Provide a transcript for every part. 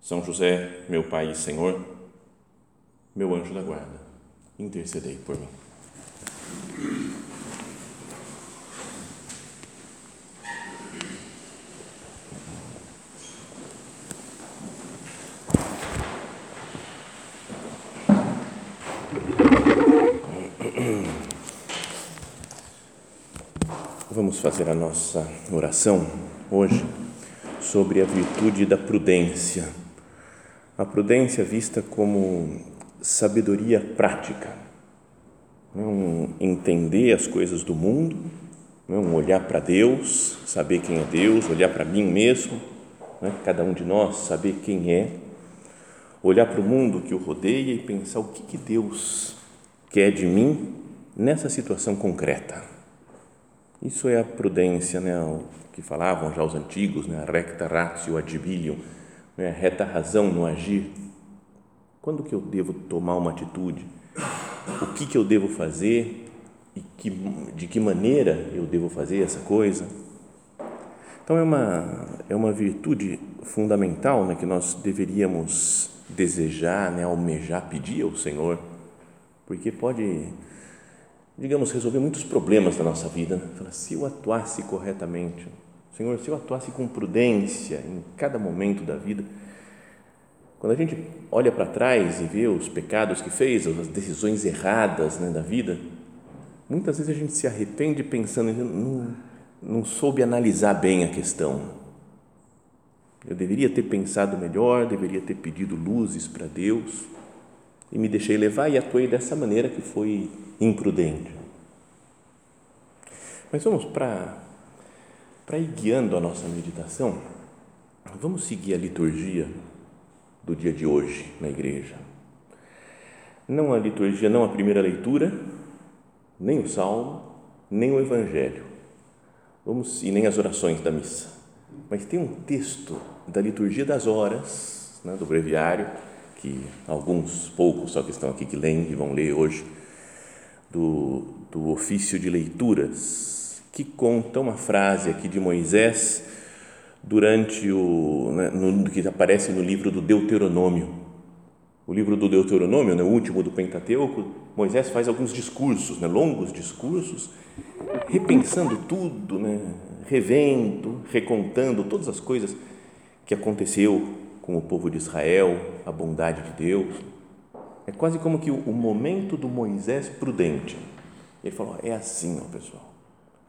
são José, meu Pai e Senhor, meu anjo da guarda, intercedei por mim. Vamos fazer a nossa oração hoje sobre a virtude da prudência a prudência vista como sabedoria prática, né? um entender as coisas do mundo, né? um olhar para Deus, saber quem é Deus, olhar para mim mesmo, né? cada um de nós saber quem é, olhar para o mundo que o rodeia e pensar o que, que Deus quer de mim nessa situação concreta. Isso é a prudência, né? o que falavam já os antigos, né? a recta ratio ad bilium, né, reta razão no agir. Quando que eu devo tomar uma atitude? O que que eu devo fazer e que, de que maneira eu devo fazer essa coisa? Então é uma é uma virtude fundamental, né, que nós deveríamos desejar, né, almejar, pedir ao Senhor, porque pode digamos resolver muitos problemas da nossa vida. Né? Se eu atuasse corretamente, Senhor, se eu atuasse com prudência em cada momento da vida, quando a gente olha para trás e vê os pecados que fez, as decisões erradas né, da vida, muitas vezes a gente se arrepende pensando, não, não soube analisar bem a questão. Eu deveria ter pensado melhor, deveria ter pedido luzes para Deus e me deixei levar e atuei dessa maneira que foi imprudente. Mas vamos para para ir guiando a nossa meditação, vamos seguir a liturgia do dia de hoje na igreja. Não a liturgia, não a primeira leitura, nem o salmo, nem o evangelho. Vamos e nem as orações da missa. Mas tem um texto da liturgia das horas, né, do breviário, que alguns poucos só que estão aqui que leem e vão ler hoje do, do ofício de leituras que conta uma frase aqui de Moisés durante o né, no, que aparece no livro do Deuteronômio. O livro do Deuteronômio, né, o último do Pentateuco, Moisés faz alguns discursos, né, longos discursos, repensando tudo, né, revendo, recontando todas as coisas que aconteceu com o povo de Israel, a bondade de Deus. É quase como que o, o momento do Moisés prudente. Ele falou: é assim, ó, pessoal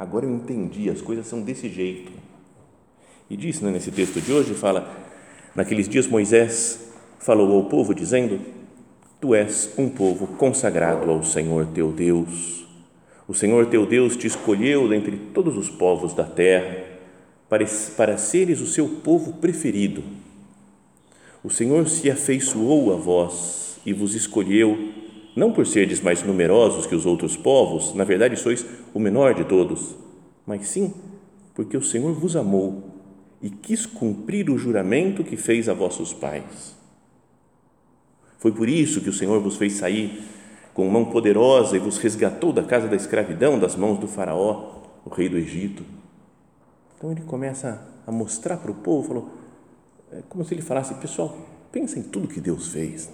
Agora eu entendi, as coisas são desse jeito. E diz né, nesse texto de hoje, fala, naqueles dias Moisés falou ao povo dizendo, Tu és um povo consagrado ao Senhor teu Deus. O Senhor teu Deus te escolheu dentre todos os povos da terra para, para seres o seu povo preferido. O Senhor se afeiçoou a vós e vos escolheu não por serdes mais numerosos que os outros povos, na verdade sois o menor de todos, mas sim porque o Senhor vos amou e quis cumprir o juramento que fez a vossos pais. Foi por isso que o Senhor vos fez sair com mão poderosa e vos resgatou da casa da escravidão, das mãos do Faraó, o rei do Egito. Então ele começa a mostrar para o povo, falou, é como se ele falasse, pessoal, pensa em tudo que Deus fez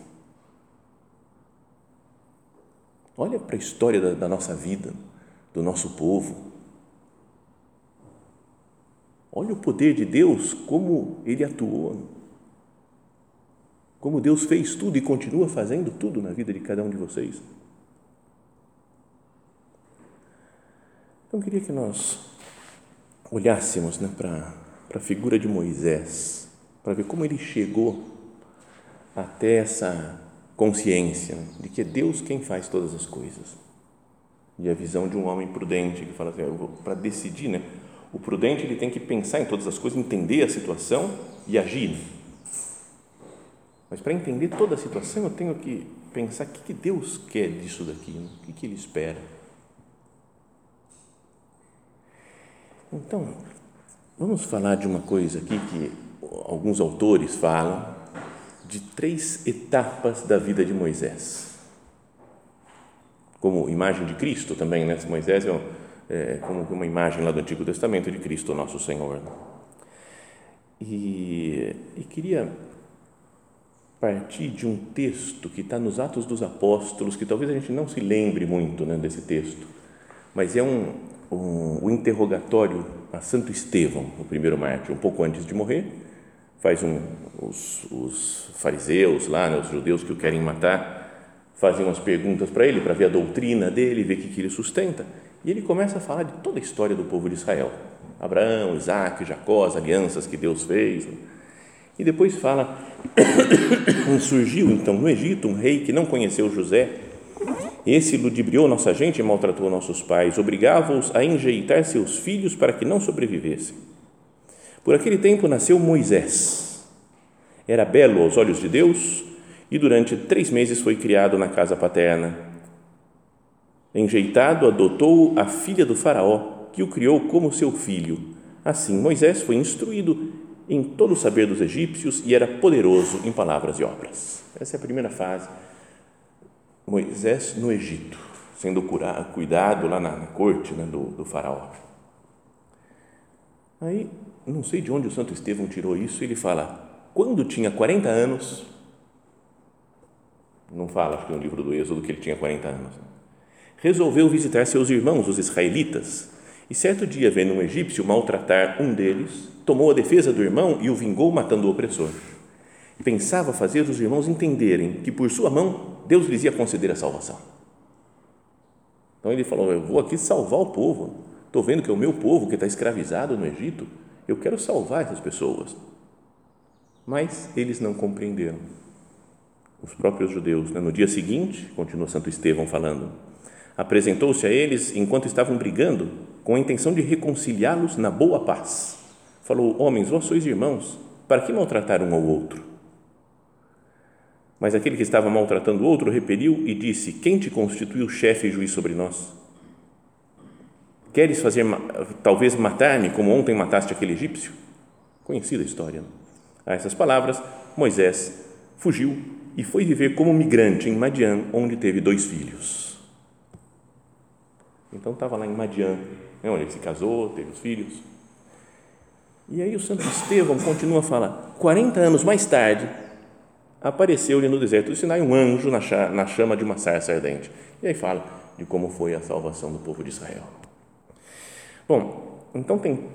Olha para a história da, da nossa vida, do nosso povo. Olha o poder de Deus, como Ele atuou. Como Deus fez tudo e continua fazendo tudo na vida de cada um de vocês. Então, eu queria que nós olhássemos né, para, para a figura de Moisés, para ver como ele chegou até essa consciência de que é Deus quem faz todas as coisas. E a visão de um homem prudente que fala assim, para decidir, né? O prudente ele tem que pensar em todas as coisas, entender a situação e agir. Mas para entender toda a situação, eu tenho que pensar o que Deus quer disso daqui, né? o que Ele espera. Então, vamos falar de uma coisa aqui que alguns autores falam de três etapas da vida de Moisés. Como imagem de Cristo também, né? Moisés é, é como uma imagem lá do Antigo Testamento de Cristo, nosso Senhor. E, e queria partir de um texto que está nos Atos dos Apóstolos, que talvez a gente não se lembre muito né, desse texto, mas é um, um, um interrogatório a Santo Estevão, o primeiro mártir, um pouco antes de morrer, faz um, os, os fariseus lá, né, os judeus que o querem matar, fazem umas perguntas para ele, para ver a doutrina dele, ver o que, que ele sustenta, e ele começa a falar de toda a história do povo de Israel, Abraão, Isaac, Jacó, as alianças que Deus fez, e depois fala, surgiu então no Egito um rei que não conheceu José, esse ludibriou nossa gente e maltratou nossos pais, obrigava-os a enjeitar seus filhos para que não sobrevivessem. Por aquele tempo nasceu Moisés. Era belo aos olhos de Deus e durante três meses foi criado na casa paterna. Enjeitado, adotou a filha do Faraó, que o criou como seu filho. Assim, Moisés foi instruído em todo o saber dos egípcios e era poderoso em palavras e obras. Essa é a primeira fase. Moisés no Egito, sendo curado, cuidado lá na, na corte né, do, do faraó. Aí, não sei de onde o Santo Estevão tirou isso, ele fala, quando tinha 40 anos, não fala, acho que no livro do Êxodo que ele tinha 40 anos, resolveu visitar seus irmãos, os israelitas, e certo dia, vendo um egípcio maltratar um deles, tomou a defesa do irmão e o vingou matando o opressor. Pensava fazer os irmãos entenderem que por sua mão Deus lhes ia conceder a salvação. Então ele falou: Eu vou aqui salvar o povo. Estou vendo que é o meu povo que está escravizado no Egito. Eu quero salvar essas pessoas. Mas eles não compreenderam. Os próprios judeus. Né? No dia seguinte, continua Santo Estevão falando, apresentou-se a eles enquanto estavam brigando, com a intenção de reconciliá-los na boa paz. Falou: Homens, vós sois irmãos, para que maltratar um ao outro? Mas aquele que estava maltratando o outro repeliu e disse: Quem te constituiu chefe e juiz sobre nós? Queres fazer, talvez, matar-me como ontem mataste aquele egípcio? Conhecida a história. A essas palavras, Moisés fugiu e foi viver como migrante em Madian, onde teve dois filhos. Então estava lá em Madian, né, onde ele se casou, teve os filhos. E aí o Santo Estevão continua a falar. 40 anos mais tarde, apareceu-lhe no deserto do Sinai um anjo na chama de uma sarça ardente. E aí fala de como foi a salvação do povo de Israel. Bom, então tem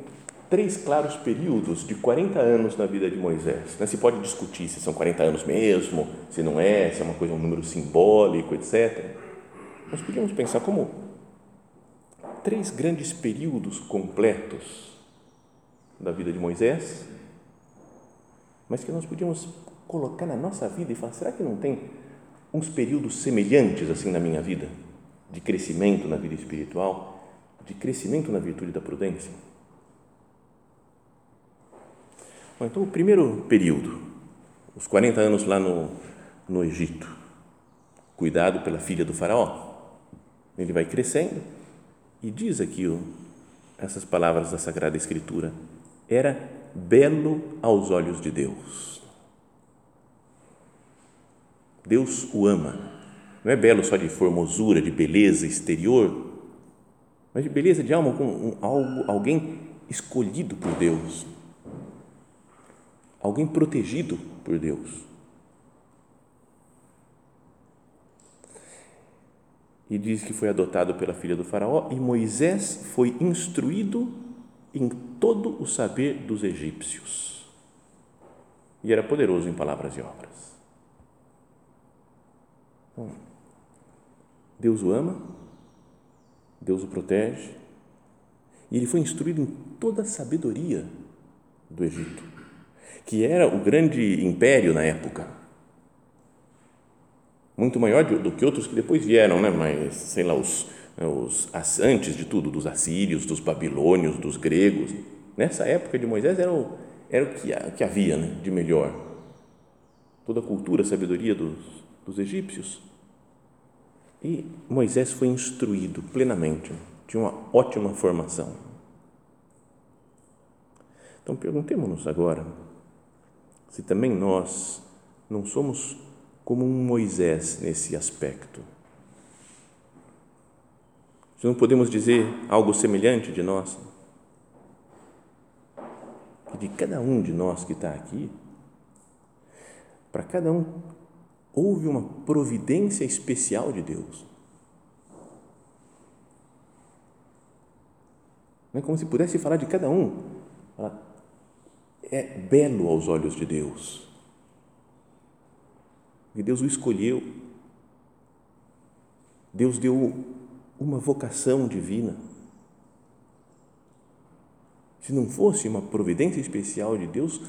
três claros períodos de 40 anos na vida de Moisés. Né? Se pode discutir se são 40 anos mesmo, se não é, se é uma coisa, um número simbólico, etc. Nós podíamos pensar como três grandes períodos completos da vida de Moisés, mas que nós podíamos colocar na nossa vida e falar: será que não tem uns períodos semelhantes assim na minha vida? De crescimento na vida espiritual, de crescimento na virtude da prudência? Bom, então, o primeiro período, os 40 anos lá no, no Egito, cuidado pela filha do Faraó. Ele vai crescendo e diz aqui essas palavras da Sagrada Escritura: era belo aos olhos de Deus. Deus o ama. Não é belo só de formosura, de beleza exterior, mas de beleza de alma com algo, alguém escolhido por Deus, alguém protegido por Deus. e diz que foi adotado pela filha do Faraó, e Moisés foi instruído em todo o saber dos egípcios. E era poderoso em palavras e obras. Bom, Deus o ama, Deus o protege, e ele foi instruído em toda a sabedoria do Egito, que era o grande império na época muito maior do que outros que depois vieram, né? mas sei lá, os, os antes de tudo, dos assírios, dos babilônios, dos gregos. Nessa época de Moisés era o, era o que, que havia né? de melhor. toda a cultura, a sabedoria dos, dos egípcios. E Moisés foi instruído plenamente, tinha uma ótima formação. Então perguntemos-nos agora se também nós não somos como um Moisés nesse aspecto. Se não podemos dizer algo semelhante de nós, de cada um de nós que está aqui, para cada um houve uma providência especial de Deus. Não é como se pudesse falar de cada um. É belo aos olhos de Deus. E Deus o escolheu. Deus deu uma vocação divina. Se não fosse uma providência especial de Deus,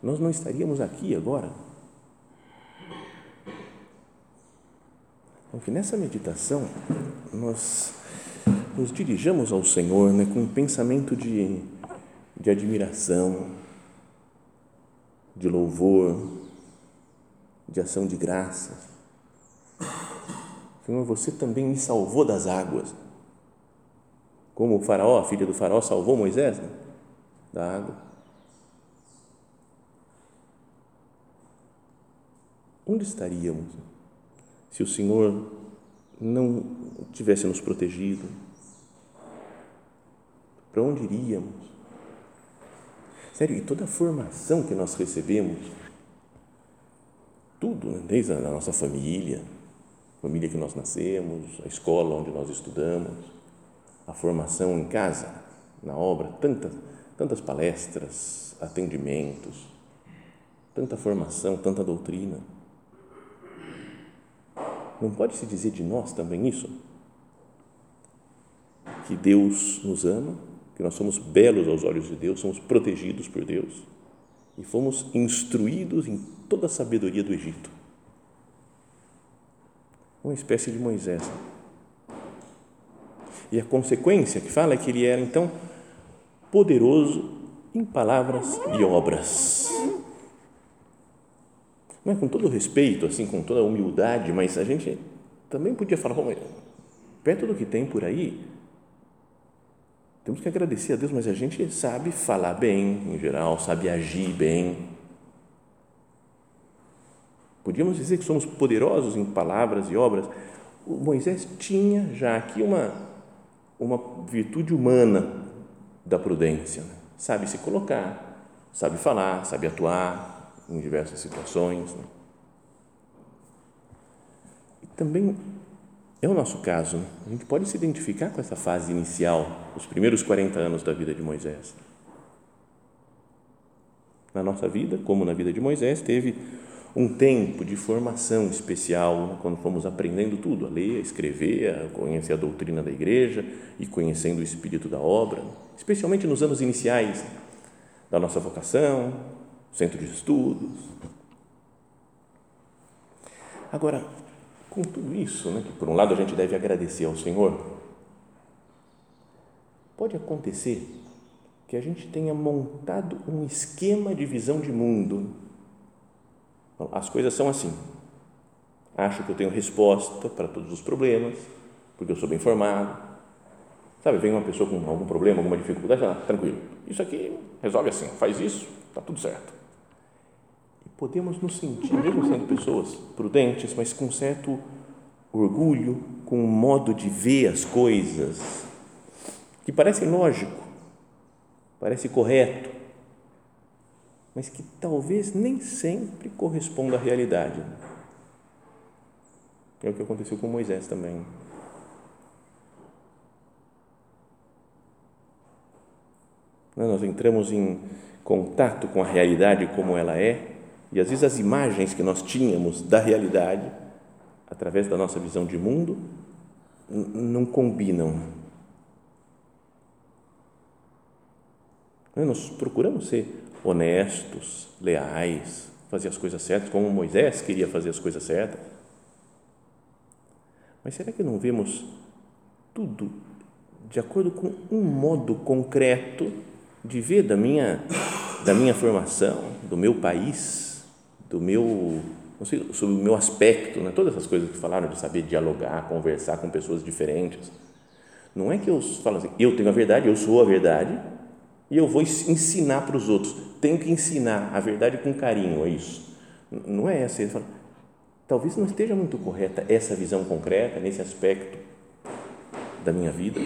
nós não estaríamos aqui agora. Então, que nessa meditação nós nos dirijamos ao Senhor né, com um pensamento de, de admiração, de louvor, de ação de graças. Senhor, você também me salvou das águas. Como o faraó, a filha do faraó salvou Moisés né, da água. Onde estaríamos se o Senhor não tivesse nos protegido? Para onde iríamos? Sério, e toda a formação que nós recebemos, tudo, né? desde a nossa família, família que nós nascemos, a escola onde nós estudamos, a formação em casa, na obra, tantas, tantas palestras, atendimentos, tanta formação, tanta doutrina. Não pode se dizer de nós também isso? Que Deus nos ama, que nós somos belos aos olhos de Deus, somos protegidos por Deus e fomos instruídos em toda a sabedoria do Egito. Uma espécie de Moisés. E a consequência que fala é que ele era então poderoso em palavras e obras. É com todo respeito, assim, com toda humildade, mas a gente também podia falar, perto do que tem por aí, temos que agradecer a Deus, mas a gente sabe falar bem, em geral, sabe agir bem. Podíamos dizer que somos poderosos em palavras e obras. O Moisés tinha já aqui uma, uma virtude humana da prudência. Né? Sabe se colocar, sabe falar, sabe atuar em diversas situações. Né? E também é o nosso caso. Né? A gente pode se identificar com essa fase inicial, os primeiros 40 anos da vida de Moisés. Na nossa vida, como na vida de Moisés, teve um tempo de formação especial, né? quando fomos aprendendo tudo, a ler, a escrever, a conhecer a doutrina da igreja e conhecendo o espírito da obra, especialmente nos anos iniciais da nossa vocação, centro de estudos. Agora, com tudo isso, né, que por um lado a gente deve agradecer ao Senhor, pode acontecer que a gente tenha montado um esquema de visão de mundo. As coisas são assim. Acho que eu tenho resposta para todos os problemas, porque eu sou bem formado. Sabe, vem uma pessoa com algum problema, alguma dificuldade, ah, tranquilo. Isso aqui resolve assim, faz isso, está tudo certo podemos nos sentir, mesmo sendo pessoas prudentes, mas com certo orgulho, com um modo de ver as coisas que parece lógico, parece correto, mas que talvez nem sempre corresponda à realidade. É o que aconteceu com Moisés também. Nós entramos em contato com a realidade como ela é e às vezes as imagens que nós tínhamos da realidade, através da nossa visão de mundo, não combinam. Nós procuramos ser honestos, leais, fazer as coisas certas, como Moisés queria fazer as coisas certas. Mas será que não vemos tudo de acordo com um modo concreto de ver da minha, da minha formação, do meu país? Do meu sobre o meu aspecto, né? todas essas coisas que falaram de saber dialogar, conversar com pessoas diferentes. Não é que eu falo assim, eu tenho a verdade, eu sou a verdade e eu vou ensinar para os outros. Tenho que ensinar a verdade com carinho, é isso. Não é essa. Ele fala, talvez não esteja muito correta essa visão concreta nesse aspecto da minha vida.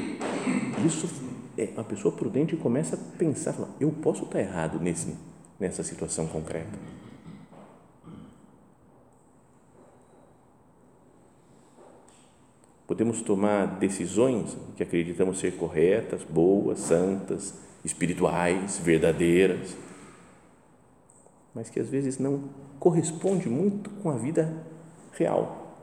Isso é uma pessoa prudente começa a pensar, fala, eu posso estar errado nesse nessa situação concreta. Podemos tomar decisões que acreditamos ser corretas, boas, santas, espirituais, verdadeiras, mas que às vezes não corresponde muito com a vida real.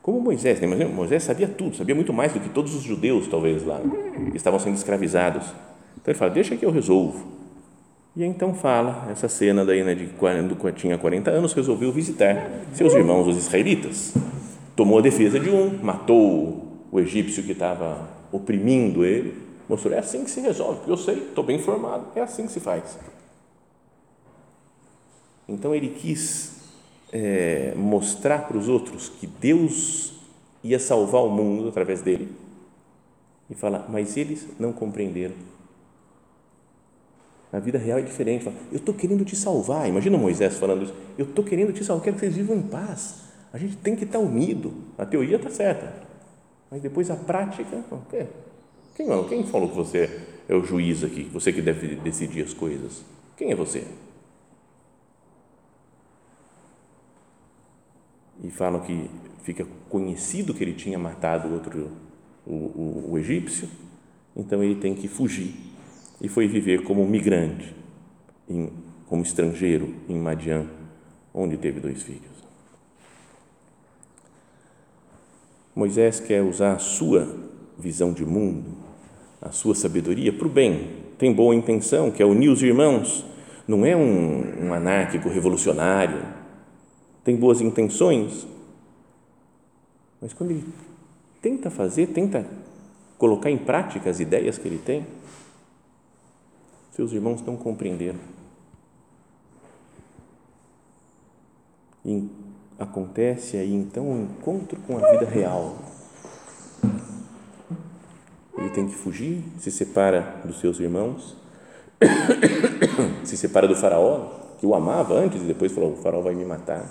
Como Moisés, né? Moisés sabia tudo, sabia muito mais do que todos os judeus, talvez, lá, que estavam sendo escravizados. Então ele fala: Deixa que eu resolvo. E então fala essa cena daí, né, de quando tinha 40 anos, resolveu visitar seus irmãos, os israelitas. Tomou a defesa de um, matou o egípcio que estava oprimindo ele. Mostrou: é assim que se resolve, eu sei, estou bem informado, é assim que se faz. Então ele quis é, mostrar para os outros que Deus ia salvar o mundo através dele e falar, mas eles não compreenderam na vida real é diferente. Eu estou querendo te salvar. Imagina Moisés falando isso. Eu estou querendo te salvar, quero que vocês vivam em paz. A gente tem que estar unido. A teoria está certa. Mas depois a prática. Quem, quem falou que você é o juiz aqui? Você que deve decidir as coisas. Quem é você? E falam que fica conhecido que ele tinha matado outro, o, o, o egípcio, então ele tem que fugir e foi viver como migrante, em, como estrangeiro em Madian, onde teve dois filhos. Moisés quer usar a sua visão de mundo, a sua sabedoria para o bem. Tem boa intenção, quer unir os irmãos. Não é um, um anárquico revolucionário. Tem boas intenções. Mas quando ele tenta fazer, tenta colocar em prática as ideias que ele tem, seus irmãos não compreenderam. E acontece aí então um encontro com a vida real. Ele tem que fugir, se separa dos seus irmãos, se separa do faraó, que o amava antes e depois falou: o faraó vai me matar.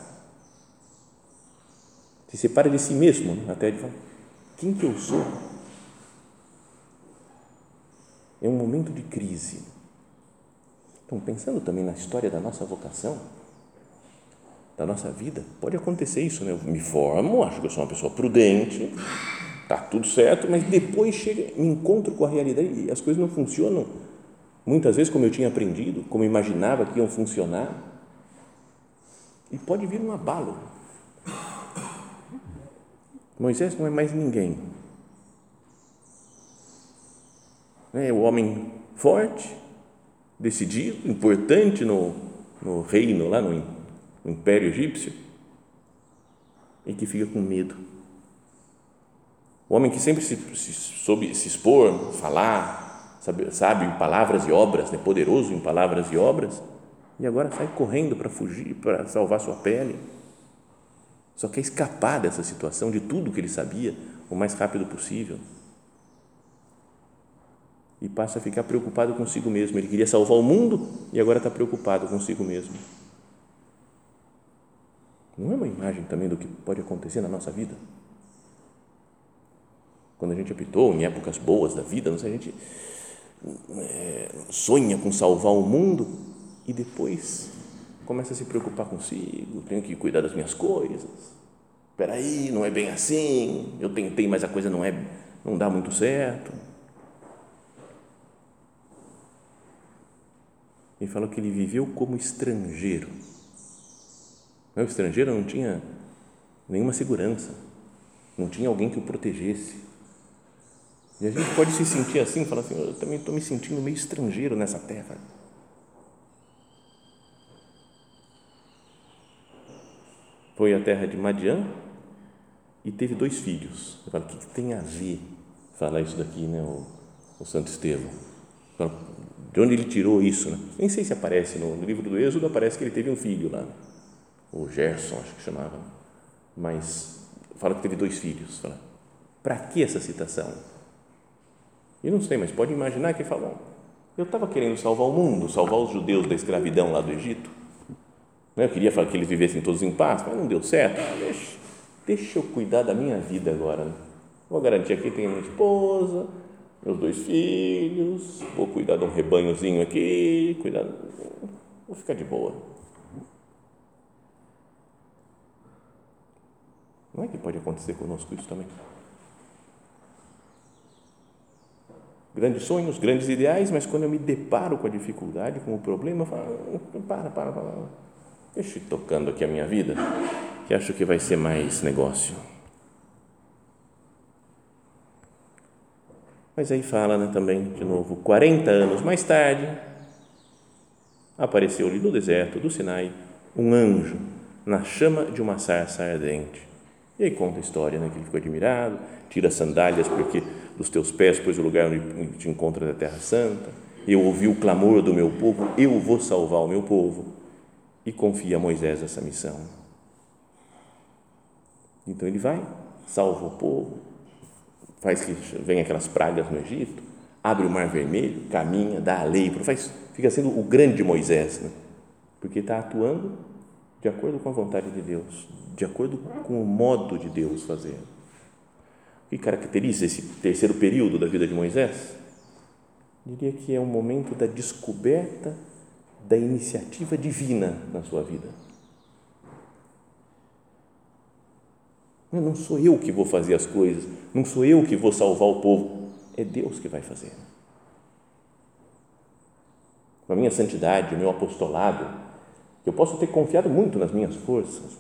Se separa de si mesmo, até de falar: quem que eu sou? É um momento de crise então, pensando também na história da nossa vocação, da nossa vida, pode acontecer isso, né? Eu me formo, acho que eu sou uma pessoa prudente, tá tudo certo, mas depois chega, me encontro com a realidade e as coisas não funcionam muitas vezes como eu tinha aprendido, como imaginava que iam funcionar. E pode vir um abalo. Moisés não é mais ninguém. É o homem forte, decidido, importante no, no reino, lá no, no Império Egípcio, e que fica com medo. O homem que sempre se, se soube se expor, falar, sabe, sabe em palavras e obras, né, poderoso em palavras e obras, e agora sai correndo para fugir, para salvar sua pele. Só quer escapar dessa situação, de tudo que ele sabia, o mais rápido possível e passa a ficar preocupado consigo mesmo. Ele queria salvar o mundo e agora está preocupado consigo mesmo. Não é uma imagem também do que pode acontecer na nossa vida? Quando a gente apitou em épocas boas da vida, não sei, a gente é, sonha com salvar o mundo e depois começa a se preocupar consigo, tenho que cuidar das minhas coisas. Espera aí, não é bem assim. Eu tentei, mas a coisa não é, não dá muito certo Ele falou que ele viveu como estrangeiro. O estrangeiro não tinha nenhuma segurança, não tinha alguém que o protegesse. E a gente pode se sentir assim, falar assim, eu também estou me sentindo meio estrangeiro nessa terra. Foi a terra de Madian e teve dois filhos. Falo, o que tem a ver falar isso daqui, né, o, o Santo Estevão? De onde ele tirou isso? Né? Nem sei se aparece no, no livro do Êxodo, aparece que ele teve um filho lá. Ou Gerson, acho que chamava, mas fala que teve dois filhos. Para que essa citação? Eu não sei, mas pode imaginar que falou. Eu estava querendo salvar o mundo, salvar os judeus da escravidão lá do Egito. Eu queria que eles vivessem todos em paz, mas não deu certo. Ah, deixa, deixa eu cuidar da minha vida agora. Né? Vou garantir aqui tem minha esposa, meus dois filhos, vou cuidar de um rebanhozinho aqui, cuidar, vou ficar de boa. Não é que pode acontecer conosco isso também? Grandes sonhos, grandes ideais, mas quando eu me deparo com a dificuldade, com o problema, eu falo, hum, para, para, para, deixa eu ir tocando aqui a minha vida, que acho que vai ser mais negócio. Mas aí fala né, também, de novo, 40 anos mais tarde, apareceu-lhe no deserto do Sinai um anjo na chama de uma sarça ardente e aí conta a história, né, que ele ficou admirado, tira as sandálias porque dos teus pés, pois o lugar onde te encontras é a terra santa. Eu ouvi o clamor do meu povo, eu vou salvar o meu povo. E confia a Moisés essa missão. Então ele vai, salva o povo, faz que venha aquelas pragas no Egito, abre o mar vermelho, caminha, dá a lei, faz, fica sendo o grande Moisés, né? porque está atuando de acordo com a vontade de Deus, de acordo com o modo de Deus fazer. O que caracteriza esse terceiro período da vida de Moisés? Diria que é um momento da descoberta da iniciativa divina na sua vida. Não sou eu que vou fazer as coisas, não sou eu que vou salvar o povo, é Deus que vai fazer. Com a minha santidade, o meu apostolado, eu posso ter confiado muito nas minhas forças,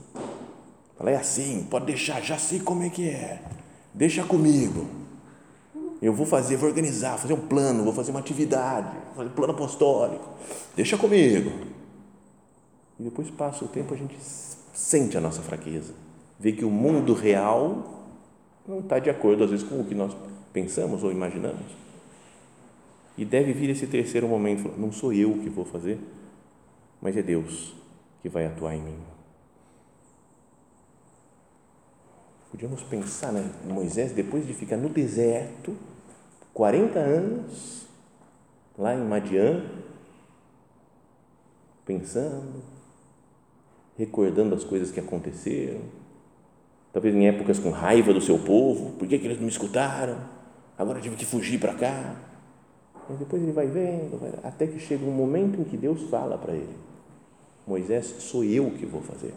Fala, é assim, pode deixar, já sei como é que é. Deixa comigo. Eu vou fazer, vou organizar, fazer um plano, vou fazer uma atividade, fazer um plano apostólico. Deixa comigo. E depois passa o tempo, a gente sente a nossa fraqueza. Vê que o mundo real não está de acordo, às vezes, com o que nós pensamos ou imaginamos. E deve vir esse terceiro momento: não sou eu que vou fazer, mas é Deus que vai atuar em mim. Podíamos pensar, né? Moisés, depois de ficar no deserto, 40 anos, lá em Madian, pensando, recordando as coisas que aconteceram, talvez em épocas com raiva do seu povo, por que, que eles não me escutaram? Agora tive que fugir para cá. E depois ele vai vendo, até que chega um momento em que Deus fala para ele: Moisés, sou eu que vou fazer.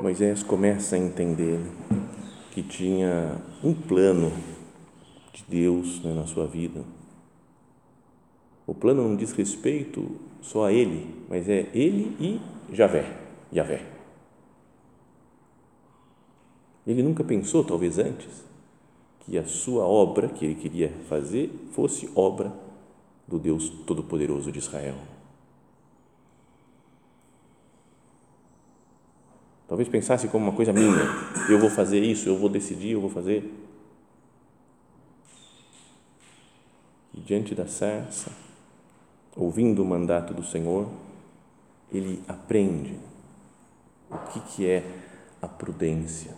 Moisés começa a entender que tinha um plano de Deus né, na sua vida. O plano não diz respeito só a ele, mas é ele e Javé, Javé. Ele nunca pensou, talvez antes, que a sua obra que ele queria fazer fosse obra do Deus Todo-Poderoso de Israel. Talvez pensasse como uma coisa minha. Eu vou fazer isso, eu vou decidir, eu vou fazer. E diante da sarça, ouvindo o mandato do Senhor, ele aprende o que, que é a prudência,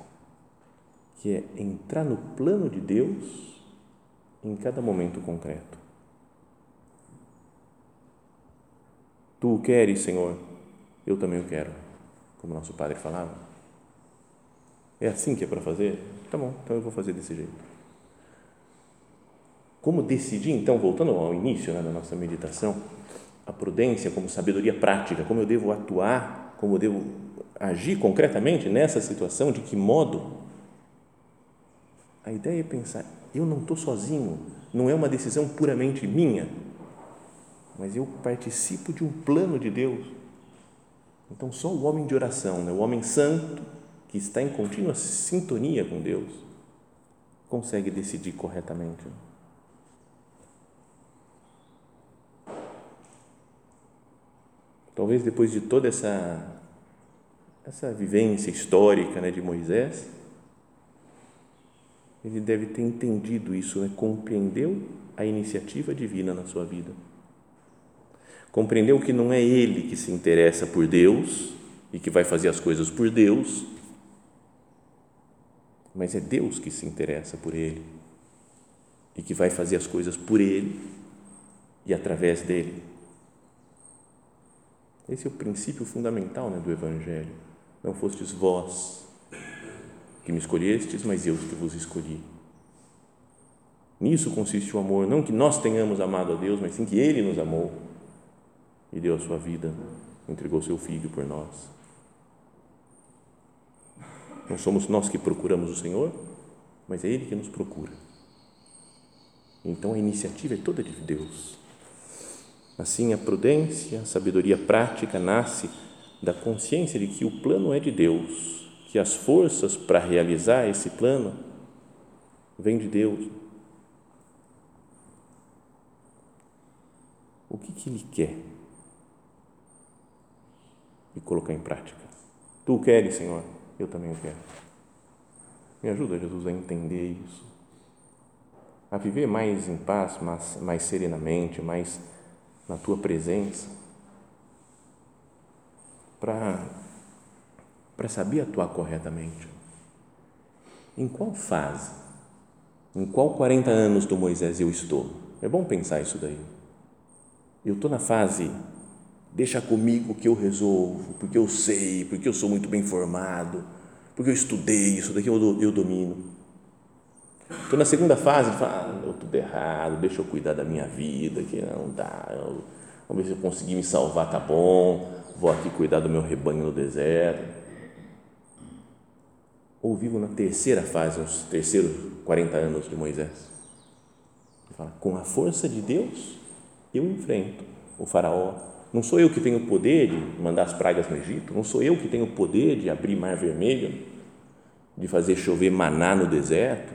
que é entrar no plano de Deus em cada momento concreto. Tu o queres, Senhor, eu também o quero como nosso padre falava? É assim que é para fazer? Tá bom, então eu vou fazer desse jeito. Como decidir, então, voltando ao início né, da nossa meditação, a prudência como sabedoria prática, como eu devo atuar, como eu devo agir concretamente nessa situação, de que modo? A ideia é pensar, eu não estou sozinho, não é uma decisão puramente minha, mas eu participo de um plano de Deus então, só o homem de oração, né? o homem santo, que está em contínua sintonia com Deus, consegue decidir corretamente. Talvez depois de toda essa, essa vivência histórica né, de Moisés, ele deve ter entendido isso, né? compreendeu a iniciativa divina na sua vida. Compreendeu que não é ele que se interessa por Deus e que vai fazer as coisas por Deus, mas é Deus que se interessa por ele e que vai fazer as coisas por ele e através dele. Esse é o princípio fundamental né, do Evangelho. Não fostes vós que me escolhestes, mas eu que vos escolhi. Nisso consiste o amor, não que nós tenhamos amado a Deus, mas sim que Ele nos amou e deu a sua vida, entregou seu Filho por nós. Não somos nós que procuramos o Senhor, mas é Ele que nos procura. Então a iniciativa é toda de Deus. Assim, a prudência, a sabedoria prática nasce da consciência de que o plano é de Deus, que as forças para realizar esse plano vêm de Deus. O que, que Ele quer? E colocar em prática. Tu queres, Senhor? Eu também o quero. Me ajuda, Jesus, a entender isso, a viver mais em paz, mais, mais serenamente, mais na tua presença, para para saber atuar corretamente. Em qual fase, em qual 40 anos do Moisés eu estou? É bom pensar isso daí. Eu estou na fase, deixa comigo que eu resolvo, porque eu sei, porque eu sou muito bem formado, porque eu estudei isso daqui, eu, eu domino. Estou na segunda fase, falo, ah, eu tudo errado, deixa eu cuidar da minha vida, que não dá, eu, vamos ver se eu conseguir me salvar, tá bom, vou aqui cuidar do meu rebanho no deserto. Ou vivo na terceira fase, os terceiros 40 anos de Moisés. Fala, com a força de Deus, eu enfrento o faraó. Não sou eu que tenho o poder de mandar as pragas no Egito, não sou eu que tenho o poder de abrir mar vermelho, de fazer chover maná no deserto.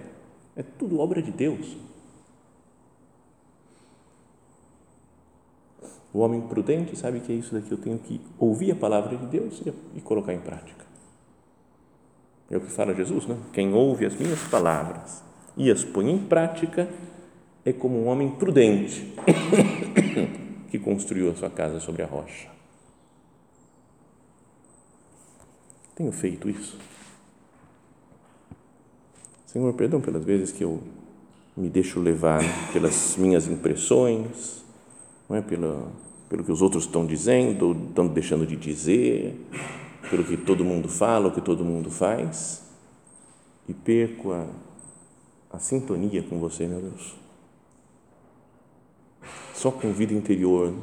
É tudo obra de Deus. O homem prudente sabe que é isso daqui, eu tenho que ouvir a palavra de Deus e colocar em prática. É o que fala Jesus, né? Quem ouve as minhas palavras e as põe em prática é como um homem prudente que construiu a sua casa sobre a rocha. Tenho feito isso. Senhor, perdão pelas vezes que eu me deixo levar pelas minhas impressões, não é pelo, pelo que os outros estão dizendo, estão deixando de dizer, pelo que todo mundo fala, o que todo mundo faz, e perco a, a sintonia com você, meu Deus. Só com vida interior,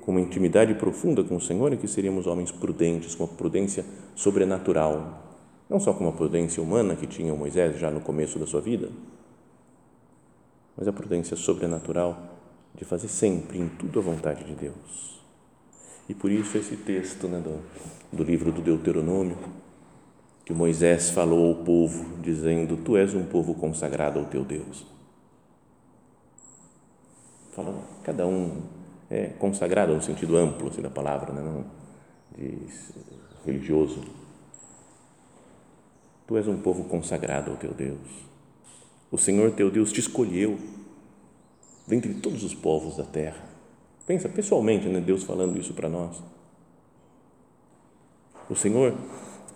com uma intimidade profunda com o Senhor, é que seríamos homens prudentes, com uma prudência sobrenatural. Não só com uma prudência humana que tinha Moisés já no começo da sua vida, mas a prudência sobrenatural de fazer sempre em tudo a vontade de Deus. E por isso esse texto né, do, do livro do Deuteronômio, que Moisés falou ao povo, dizendo: Tu és um povo consagrado ao teu Deus. Fala, cada um é consagrado no sentido amplo assim, da palavra, né, não de religioso. Tu és um povo consagrado ao teu Deus. O Senhor teu Deus te escolheu dentre todos os povos da terra. Pensa pessoalmente, né, Deus falando isso para nós. O Senhor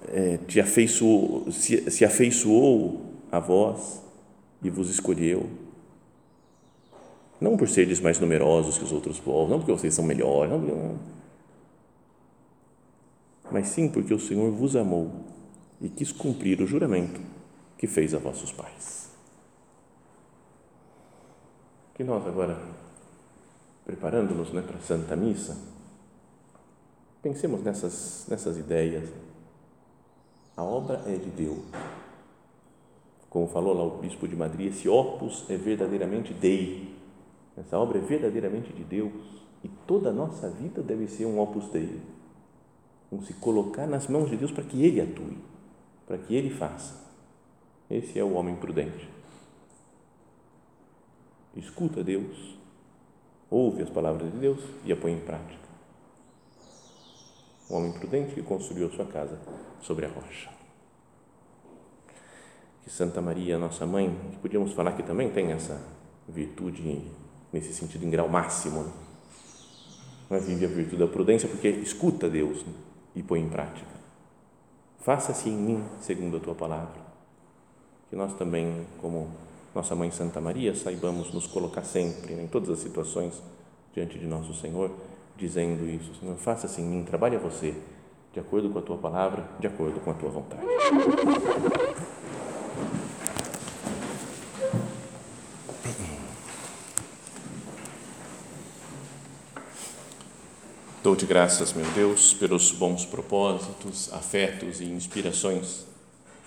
é, te afeiçoou, se, se afeiçoou a vós e vos escolheu. Não por seres mais numerosos que os outros povos, não porque vocês são melhores, não, não, mas sim porque o Senhor vos amou e quis cumprir o juramento que fez a vossos pais. Que nós agora, preparando-nos né, para a Santa Missa, pensemos nessas, nessas ideias. A obra é de Deus. Como falou lá o bispo de Madrid, esse opus é verdadeiramente Dei. Essa obra é verdadeiramente de Deus e toda a nossa vida deve ser um opus Dei. Vamos se colocar nas mãos de Deus para que Ele atue, para que Ele faça. Esse é o homem prudente escuta Deus, ouve as palavras de Deus e a põe em prática. Um homem prudente que construiu a sua casa sobre a rocha. que Santa Maria, nossa mãe, que podíamos falar que também tem essa virtude nesse sentido em grau máximo, né? é vive a virtude da prudência porque escuta Deus né? e põe em prática. Faça-se em mim segundo a tua palavra. Que nós também, como nossa mãe Santa Maria, saibamos nos colocar sempre, né, em todas as situações, diante de nosso Senhor, dizendo isso: Senhor, faça-se em mim, trabalhe a você, de acordo com a tua palavra, de acordo com a tua vontade. Dou-te graças, meu Deus, pelos bons propósitos, afetos e inspirações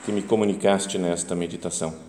que me comunicaste nesta meditação.